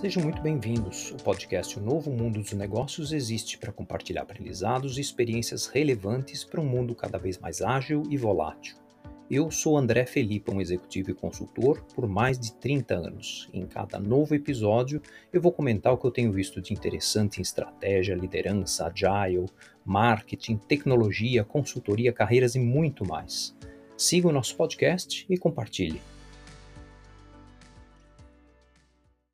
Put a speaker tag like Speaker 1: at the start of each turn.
Speaker 1: Sejam muito bem-vindos. O podcast O Novo Mundo dos Negócios existe para compartilhar aprendizados e experiências relevantes para um mundo cada vez mais ágil e volátil. Eu sou André Felipe, um executivo e consultor por mais de 30 anos. Em cada novo episódio, eu vou comentar o que eu tenho visto de interessante em estratégia, liderança, agile, marketing, tecnologia, consultoria, carreiras e muito mais. Siga o nosso podcast e compartilhe.